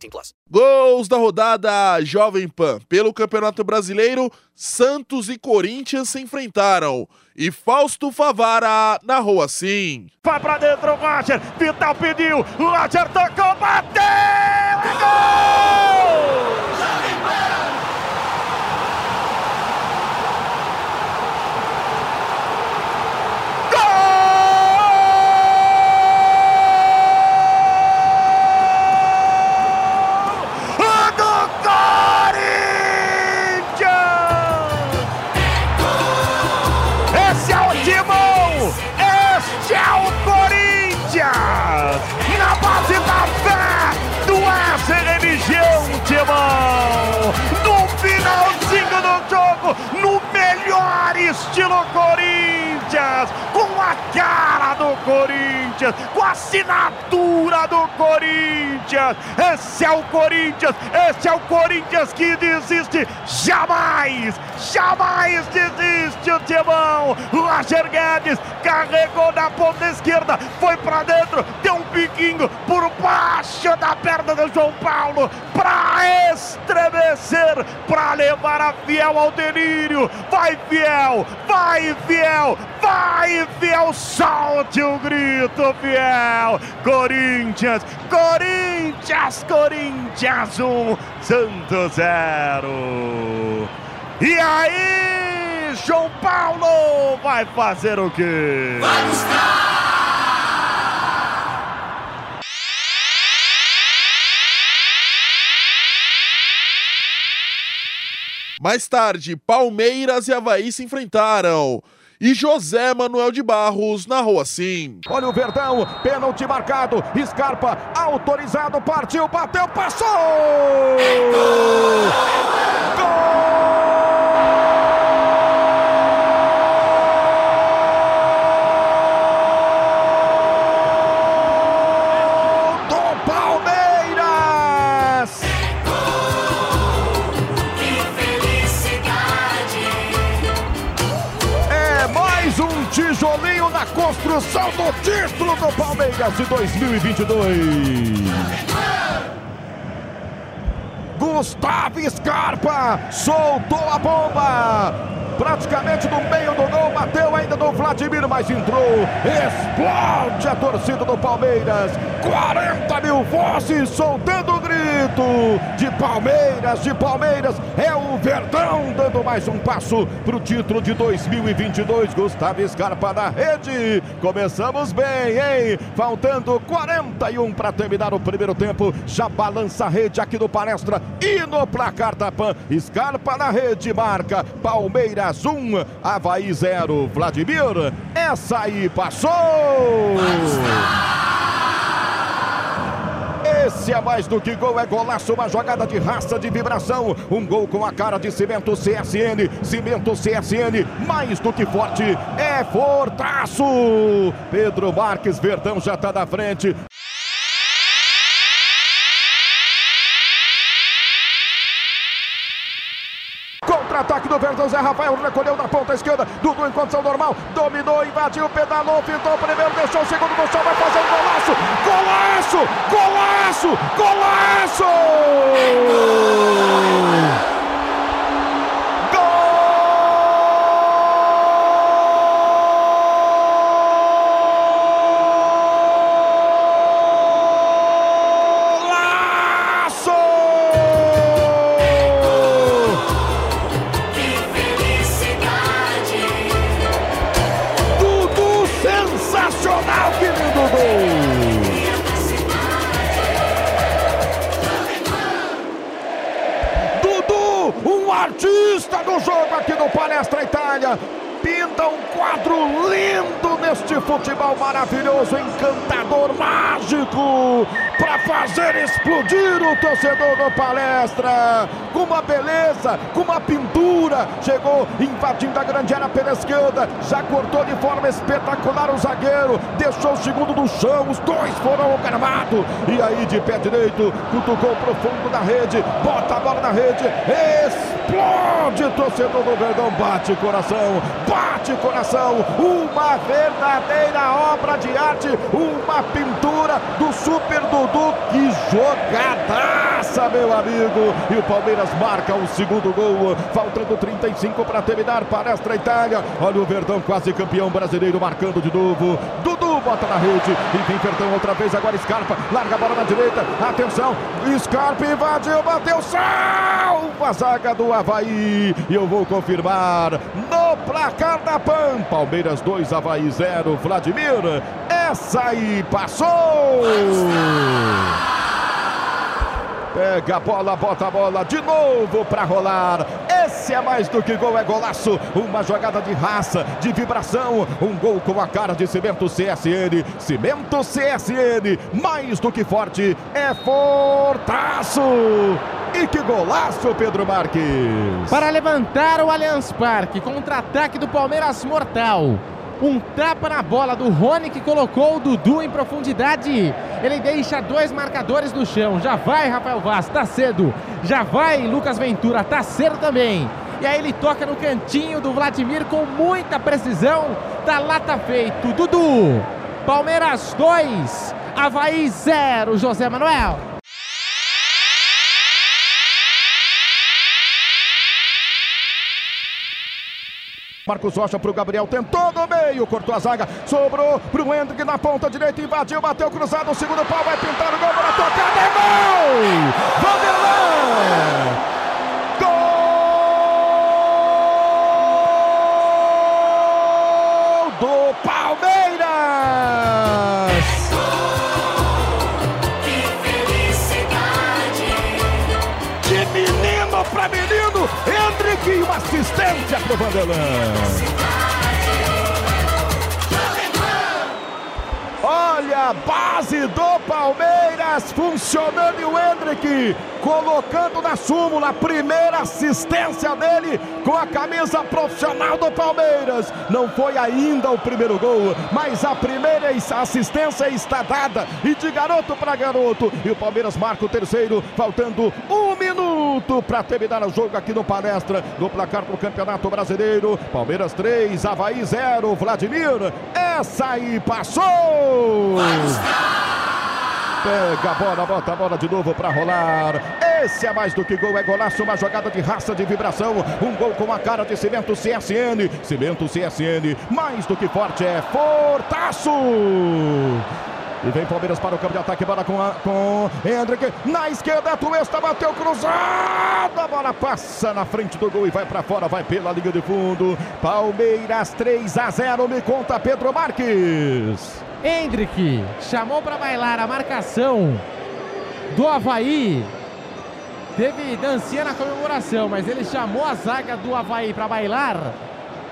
18 plus. Gols da rodada Jovem Pan. Pelo Campeonato Brasileiro, Santos e Corinthians se enfrentaram. E Fausto Favara narrou assim. Vai pra dentro o Roger. Vital pediu. Roger tocou, bateu! É gol! No melhor estilo Corinthians, com a cara do Corinthians, com a assinatura do Corinthians. Esse é o Corinthians, esse é o Corinthians que desiste jamais, jamais desiste o Timão. Roger Guedes carregou na ponta esquerda, foi para dentro, deu um piquinho por baixo da perna do João Paulo para estremecer, para levar a Fiel ao delírio. Vai Fiel, vai Fiel, vai Fiel, solte o grito Fiel. Corinthians, Corinthians, Corinthians 1, um, Santos 0. E aí, João Paulo vai fazer o quê? Vai buscar! Mais tarde, Palmeiras e Havaí se enfrentaram. E José Manuel de Barros narrou assim. Olha o Verdão, pênalti marcado, Scarpa autorizado, partiu, bateu, passou! Gol! Construção do título do Palmeiras de 2022. Gustavo Scarpa soltou a bomba praticamente no meio do gol, bateu ainda no Vladimir, mas entrou. Explode a torcida do Palmeiras. 40 mil vozes soltando o grito de Palmeiras, de Palmeiras. É o Verdão dando mais um passo para o título de 2022. Gustavo Scarpa na rede. Começamos bem, hein? Faltando 41 para terminar o primeiro tempo. Já balança a rede aqui no palestra e no placar da PAN. Scarpa na rede, marca Palmeiras. Goiás 1, Havaí 0. Vladimir, essa aí passou! Esse é mais do que gol, é golaço, uma jogada de raça, de vibração. Um gol com a cara de cimento CSN. Cimento CSN, mais do que forte, é fortaço. Pedro Marques, Verdão já está na frente. Contra-ataque do Verdão, Zé Rafael recolheu na ponta esquerda. Dudu em condição normal. Dominou, invadiu, pedalou, pintou o primeiro, deixou o segundo no chão. Vai fazer um golaço! Golaço! Golaço! Golaço! Palestra Itália pinta um quadro lindo neste futebol maravilhoso, encantador, mágico. para fazer explodir o torcedor do palestra. Com uma beleza, com uma pintura. Chegou invadindo a grande área pela esquerda. Já cortou de forma espetacular o zagueiro. Deixou o segundo no chão. Os dois foram ao gramado. E aí, de pé direito, cutucou pro fundo da rede. Bota a bola na rede. Explode, torcedor do Verdão. Bate coração, bate coração. Uma verdadeira obra de arte. Uma pintura do Super Dudu. Que jogadaça, meu amigo. E o Palmeiras marca o segundo gol. Faltando 35 para terminar. Palestra Itália. Olha o Verdão, quase campeão brasileiro, marcando de novo. Dudu bota na rede. E vem Verdão outra vez. Agora Scarpa. Larga a bola na direita. Atenção. Scarpa invadiu, bateu. Salva a zaga do Havaí. E eu vou confirmar placar da PAN. Palmeiras 2, Havaí 0. Vladimir. Essa aí passou. Pega a bola, bota a bola de novo para rolar. Esse é mais do que gol, é golaço. Uma jogada de raça, de vibração. Um gol com a cara de Cimento CSN. Cimento CSN, mais do que forte, é fortaço. E que golaço, Pedro Marques. Para levantar o Allianz Parque, contra-ataque do Palmeiras mortal. Um tapa na bola do Rony que colocou o Dudu em profundidade. Ele deixa dois marcadores no chão. Já vai Rafael Vaz, tá cedo. Já vai Lucas Ventura, tá cedo também. E aí ele toca no cantinho do Vladimir com muita precisão. Tá lá, tá feito. Dudu. Palmeiras 2, Havaí 0, José Manuel. Marcos Rocha pro Gabriel, tentou no meio, cortou a zaga, sobrou pro Hendrick na ponta direita, invadiu, bateu cruzado, o segundo pau vai pintar o gol, para tocar, é gol! Vanderlan! Assistência pro Vanderlan. Olha a base do Palmeiras funcionando e o Hendrick colocando na súmula a primeira assistência dele com a camisa profissional do Palmeiras. Não foi ainda o primeiro gol, mas a primeira assistência está dada e de garoto para garoto. E o Palmeiras marca o terceiro, faltando um minuto para terminar o jogo aqui no Palestra, no placar para o Campeonato Brasileiro. Palmeiras 3, Havaí 0, Vladimir. Essa aí passou! Pega a bola, bota a bola de novo para rolar. Esse é mais do que gol, é golaço, uma jogada de raça, de vibração. Um gol com a cara de Cimento CSN. Cimento CSN, mais do que forte, é fortaço! E vem Palmeiras para o campo de ataque, bola com, a, com Hendrick. Na esquerda, Tuesta bateu cruzado. A bola passa na frente do gol e vai para fora, vai pela linha de fundo. Palmeiras 3 a 0, me conta Pedro Marques. Hendrick chamou para bailar a marcação do Havaí. Teve dancinha na comemoração, mas ele chamou a zaga do Havaí para bailar.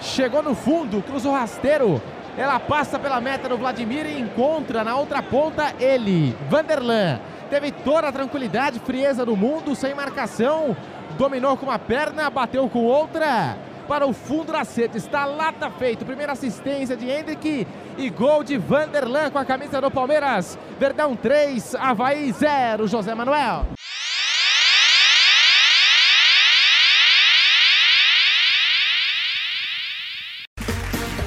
Chegou no fundo, cruzou rasteiro. Ela passa pela meta do Vladimir e encontra na outra ponta ele, Vanderlan. Teve toda a tranquilidade, frieza do mundo, sem marcação. Dominou com uma perna, bateu com outra. Para o fundo da sede, está lá, tá feito. Primeira assistência de Hendrick e gol de Vanderlan com a camisa do Palmeiras. Verdão 3, Havaí 0, José Manuel.